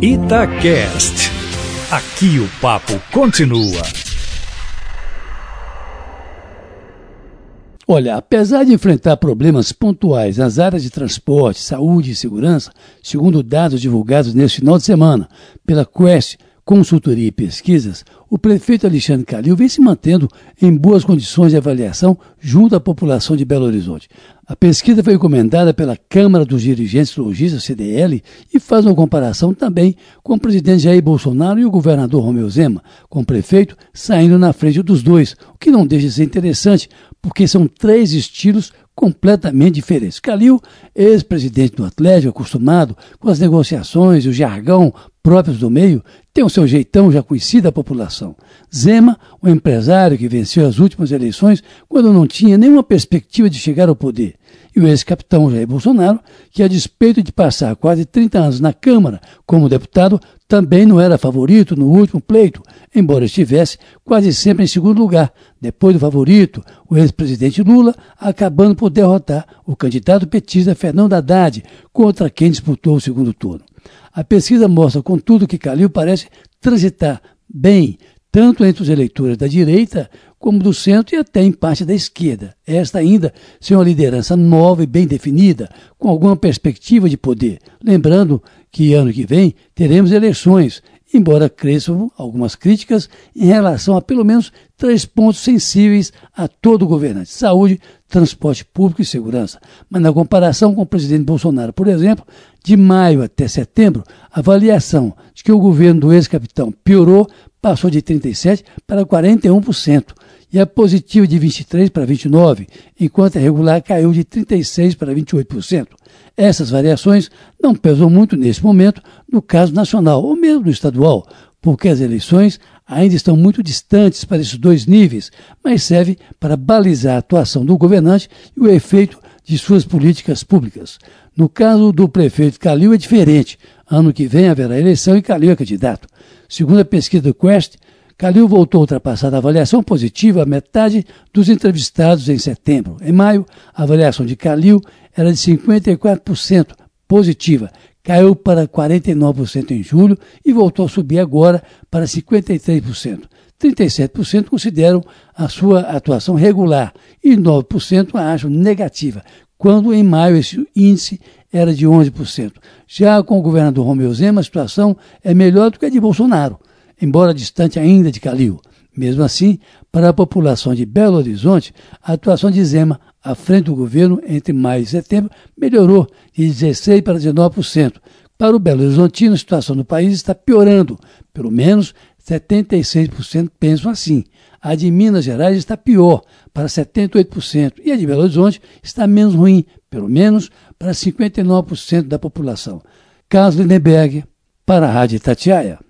Itacast. Aqui o papo continua. Olha, apesar de enfrentar problemas pontuais nas áreas de transporte, saúde e segurança, segundo dados divulgados neste final de semana pela Quest Consultoria e Pesquisas, o prefeito Alexandre Calil vem se mantendo em boas condições de avaliação junto à população de Belo Horizonte. A pesquisa foi encomendada pela Câmara dos Dirigentes Logistas, CDL, e faz uma comparação também com o presidente Jair Bolsonaro e o governador Romeu Zema, com o prefeito saindo na frente dos dois, o que não deixa de ser interessante, porque são três estilos completamente diferentes. Calil, ex-presidente do Atlético, acostumado com as negociações e o jargão próprios do meio, tem o seu jeitão já conhecido da população. Zema, o empresário que venceu as últimas eleições quando não tinha nenhuma perspectiva de chegar ao poder. E o ex-capitão Jair Bolsonaro, que a despeito de passar quase 30 anos na Câmara como deputado, também não era favorito no último pleito, embora estivesse quase sempre em segundo lugar, depois do favorito, o ex-presidente Lula, acabando por derrotar o candidato petista Fernando Haddad, contra quem disputou o segundo turno. A pesquisa mostra, contudo, que Calil parece transitar bem tanto entre os eleitores da direita como do centro e até em parte da esquerda. Esta ainda sem uma liderança nova e bem definida, com alguma perspectiva de poder. Lembrando que ano que vem teremos eleições, embora cresçam algumas críticas em relação a pelo menos três pontos sensíveis a todo governante: saúde, transporte público e segurança. Mas na comparação com o presidente Bolsonaro, por exemplo, de maio até setembro, a avaliação de que o governo do ex-capitão piorou passou de 37% para 41%, e a positiva de 23% para 29%, enquanto a regular caiu de 36% para 28%. Essas variações não pesam muito nesse momento no caso nacional ou mesmo no estadual, porque as eleições ainda estão muito distantes para esses dois níveis, mas serve para balizar a atuação do governante e o efeito de suas políticas públicas. No caso do prefeito Calil é diferente. Ano que vem haverá eleição e Calil é candidato. Segundo a pesquisa do Quest, Calil voltou a ultrapassar a avaliação positiva a metade dos entrevistados em setembro. Em maio, a avaliação de Calil era de 54% positiva, caiu para 49% em julho e voltou a subir agora para 53%. 37% consideram a sua atuação regular e 9% a acham negativa, quando em maio esse índice era de 11%. Já com o governador Romeu Zema, a situação é melhor do que a de Bolsonaro, embora distante ainda de Calil. Mesmo assim, para a população de Belo Horizonte, a atuação de Zema à frente do governo entre maio e setembro melhorou de 16% para 19%. Para o Belo Horizontino, a situação no país está piorando, pelo menos 76% pensam assim. A de Minas Gerais está pior, para 78%, e a de Belo Horizonte está menos ruim, pelo menos para 59% da população. Carlos Lindenberg, para a Rádio Tatiaia.